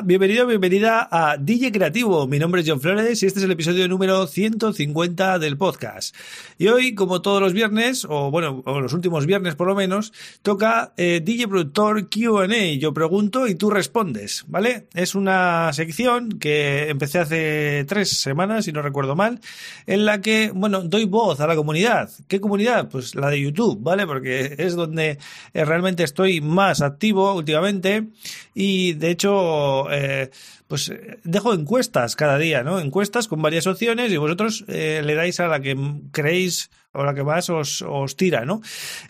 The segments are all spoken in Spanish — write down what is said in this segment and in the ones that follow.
Bienvenido, bienvenida a DJ Creativo. Mi nombre es John Flores y este es el episodio número 150 del podcast. Y hoy, como todos los viernes, o bueno, o los últimos viernes por lo menos, toca eh, DJ Productor QA. Yo pregunto y tú respondes, ¿vale? Es una sección que empecé hace tres semanas, si no recuerdo mal, en la que, bueno, doy voz a la comunidad. ¿Qué comunidad? Pues la de YouTube, ¿vale? Porque es donde eh, realmente estoy más activo últimamente y de hecho eh, pues eh, dejo encuestas cada día, ¿no? Encuestas con varias opciones y vosotros eh, le dais a la que creéis o la que más os, tira, ¿no?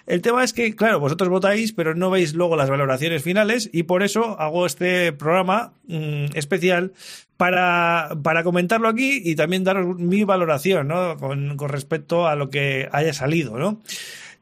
El tema es que, claro, vosotros votáis, pero no veis luego las valoraciones finales y por eso hago este programa mm, especial para, para, comentarlo aquí y también daros mi valoración, ¿no? Con, con respecto a lo que haya salido, ¿no?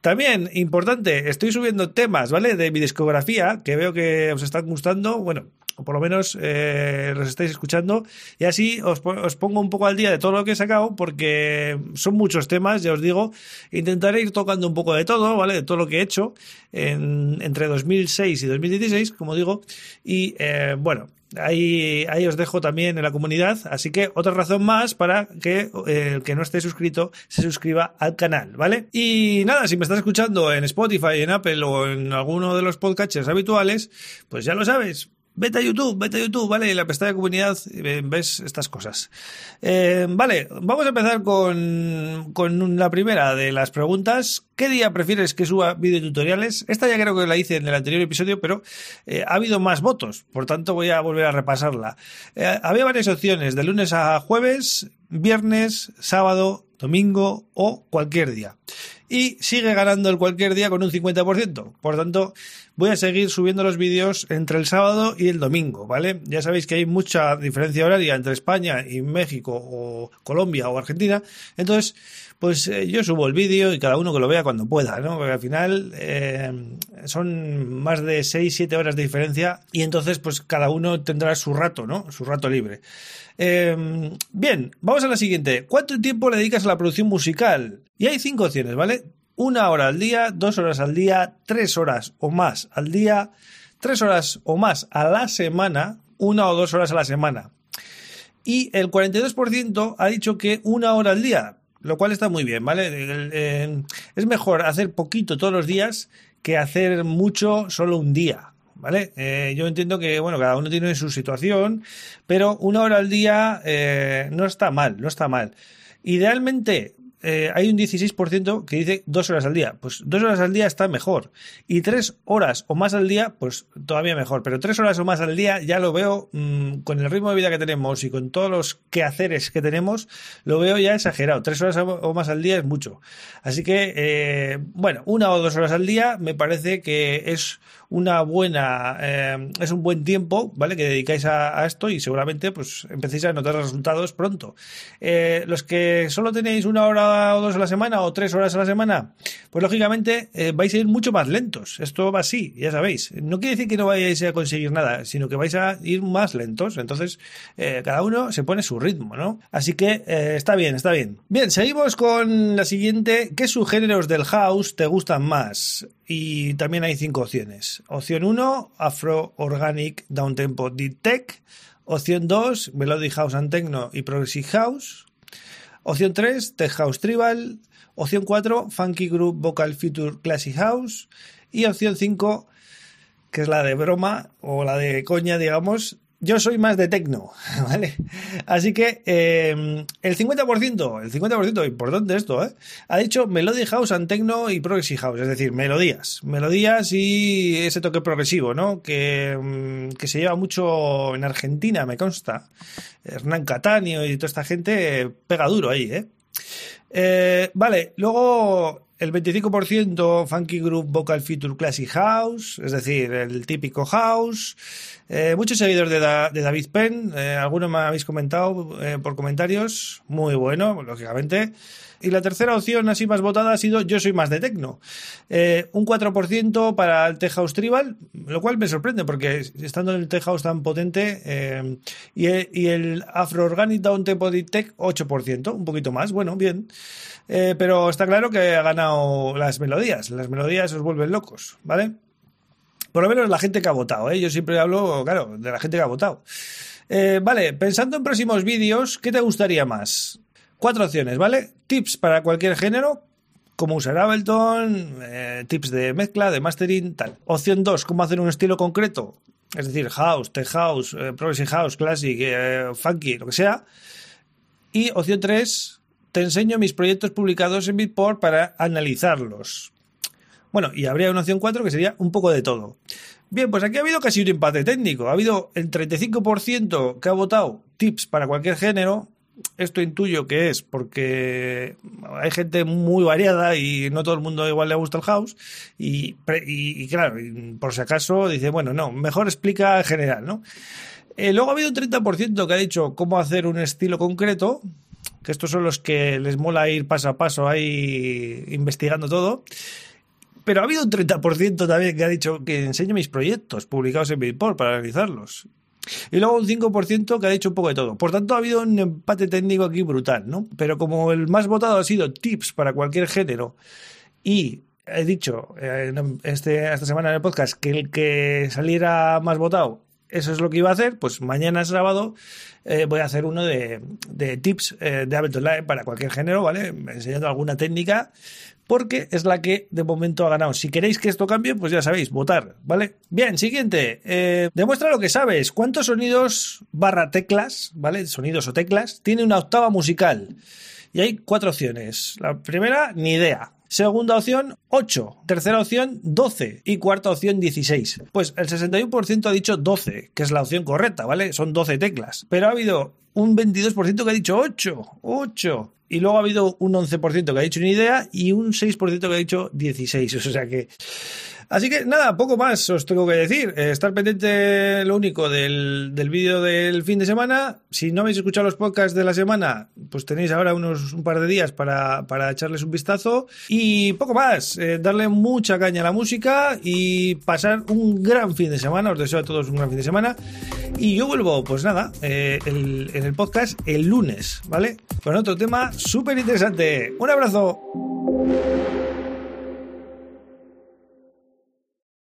También, importante, estoy subiendo temas, ¿vale? De mi discografía, que veo que os están gustando. Bueno, por lo menos eh, los estáis escuchando. Y así os, pongo un poco al día de todo lo que he sacado, porque son muchos temas, ya os digo. Intentaré ir tocando un poco de todo, ¿vale? De todo lo que he hecho entre 2006 y 2016, como digo. Y eh, bueno, Ahí, ahí os dejo también en la comunidad. Así que otra razón más para que eh, el que no esté suscrito se suscriba al canal, ¿vale? Y nada, si me estás escuchando en Spotify, en Apple o en alguno de los podcasts habituales, pues ya lo sabes Vete a YouTube, vete a YouTube, ¿vale? En la pestaña de comunidad eh, ves estas cosas. Eh, vale, vamos a empezar con, con la primera de las preguntas. ¿Qué día prefieres que suba videotutoriales? Esta ya creo que la hice en el anterior episodio, pero eh, ha habido más votos, por tanto voy a volver a repasarla. había varias opciones, de lunes a jueves, viernes, sábado, domingo o cualquier día y sigue ganando el cualquier día con un 50%. Por tanto, voy a seguir subiendo los vídeos entre el sábado y el domingo, ¿vale? Ya sabéis que hay mucha diferencia horaria entre España y México o Colombia o Argentina. Entonces, pues eh, yo subo el vídeo y cada uno que lo vea cuando pueda, ¿no? Porque al final eh, son más de 6, 7 horas de diferencia y entonces pues cada uno tendrá su rato, ¿no? Su rato libre. Eh, bien, vamos a la siguiente. ¿Cuánto tiempo le dedicas a la producción musical? Y hay cinco opciones, ¿vale? Una hora al día, dos horas al día, tres horas o más al día, tres horas o más a la semana, una o dos horas a la semana. Y el 42% ha dicho que una hora al día, lo cual está muy bien, ¿vale? Es mejor hacer poquito todos los días que hacer mucho solo un día. ¿Vale? Eh, yo entiendo que, bueno, cada uno tiene su situación, pero una hora al día eh, no está mal, no está mal. Idealmente, eh, hay un 16% que dice dos horas al día. Pues dos horas al día está mejor. Y tres horas o más al día, pues todavía mejor. Pero tres horas o más al día ya lo veo mm, con el ritmo de vida que tenemos y con todos los quehaceres que tenemos, lo veo ya exagerado. Tres horas o más al día es mucho. Así que, eh, bueno, una o dos horas al día me parece que es una buena, eh, es un buen tiempo, ¿vale? Que dedicáis a, esto y seguramente pues empecéis a notar resultados pronto. Los que solo tenéis una hora o dos a la semana o tres horas a la semana, pues lógicamente eh, vais a ir mucho más lentos. Esto va así, ya sabéis. No quiere decir que no vayáis a conseguir nada, sino que vais a ir más lentos. Entonces, cada uno se pone su ritmo, ¿no? Así que está bien, está bien. Bien, seguimos con la siguiente. ¿Qué subgéneros del house te gustan más? y también hay cinco opciones. Opción 1, Afro Organic Downtempo Deep Tech. Opción 2, Melody House and Techno y Progressive House. Opción 3, Tech House Tribal. Opción 4, Funky Group Vocal Future Classic House. Y opción 5, que es la de broma o la de coña, digamos, yo soy más de tecno, ¿vale? Así que eh, el 50%, el 50%, importante esto, ¿eh? Ha dicho Melody House and Techno y Progressive House, es decir, melodías. Melodías y ese toque progresivo, ¿no? Que, mm, que se lleva mucho en Argentina, me consta. Hernán Cataño y toda esta gente pega duro ahí, ¿eh? eh vale, luego el 25% Funky Group Vocal Feature Classic House, es decir, el típico house. Eh, muchos seguidores de, de David Penn, eh, algunos me habéis comentado eh, por comentarios, muy bueno, lógicamente. Y la tercera opción así más votada ha sido Yo soy más de Tecno. Un 4% para el Tech House Tribal, lo cual me sorprende porque estando en el Tech House tan potente y, y, el Afro Organic Down Tempo Tech 8%, un poquito más, bueno, bien. Pero está claro que ha ganado las melodías. Las melodías os vuelven locos, ¿vale? Por lo menos la gente que ha votado, ¿eh? Yo siempre hablo, claro, de la gente que ha votado. Eh, vale, pensando en próximos vídeos, ¿qué te gustaría más? Cuatro opciones, ¿vale? Tips para cualquier género, cómo usar Ableton, eh, tips de mezcla, de mastering, tal. Opción 2, cómo hacer un estilo concreto, es decir, house, tech house, eh, progressive house, classic, funky, lo que sea. Y opción 3, te enseño mis proyectos publicados en Beatport para analizarlos. Bueno, y habría una opción 4 que sería un poco de todo. Bien, pues aquí ha habido casi un empate técnico. Ha habido el 35% que ha votado tips para cualquier género, esto intuyo que es porque hay gente muy variada y no todo el mundo igual le gusta el house y, y, y claro, por si acaso dice, bueno, no, mejor explica en general, ¿no? Eh, luego ha habido un 30% que ha dicho cómo hacer un estilo concreto, que estos son los que les mola ir paso a paso ahí investigando todo. Pero ha habido un 30% también que ha dicho que enseño mis proyectos publicados en Beatport para analizarlos. Y luego un 5% que ha dicho un poco de todo. Por tanto, ha habido un empate técnico aquí brutal, ¿no? Pero como el más votado ha sido tips para cualquier género y he dicho eh, este, esta semana en el podcast que el que saliera más votado, eso es lo que iba a hacer, pues mañana sábado eh, voy a hacer uno de, tips eh, de Ableton Live para cualquier género, ¿vale? Enseñando alguna técnica porque es la que de momento ha ganado. Si queréis que esto cambie, pues ya sabéis, votar, ¿vale? Bien, siguiente. Eh, demuestra lo que sabes. ¿Cuántos sonidos barra teclas, ¿vale? Sonidos o teclas, tiene una octava musical? Y hay cuatro opciones. La primera, ni idea. Segunda opción, 8. Tercera opción, 12. Y cuarta opción, 16. Pues el 61% ha dicho 12, que es la opción correcta, ¿vale? Son 12 teclas. Pero ha habido un 22% que ha dicho 8. 8. Y luego ha habido un 11% que ha dicho ni idea y un 6% que ha dicho 16. O sea que Así que nada, poco más os tengo que decir. Eh, estar pendiente lo único del, del vídeo del fin de semana. Si no habéis escuchado los podcasts de la semana, pues tenéis ahora unos un par de días para, para echarles un vistazo. Y poco más, eh, darle mucha caña a la música y pasar un gran fin de semana. Os deseo a todos un gran fin de semana. Y yo vuelvo, pues nada, eh, en el podcast el lunes, ¿vale? Con otro tema súper interesante. Un abrazo.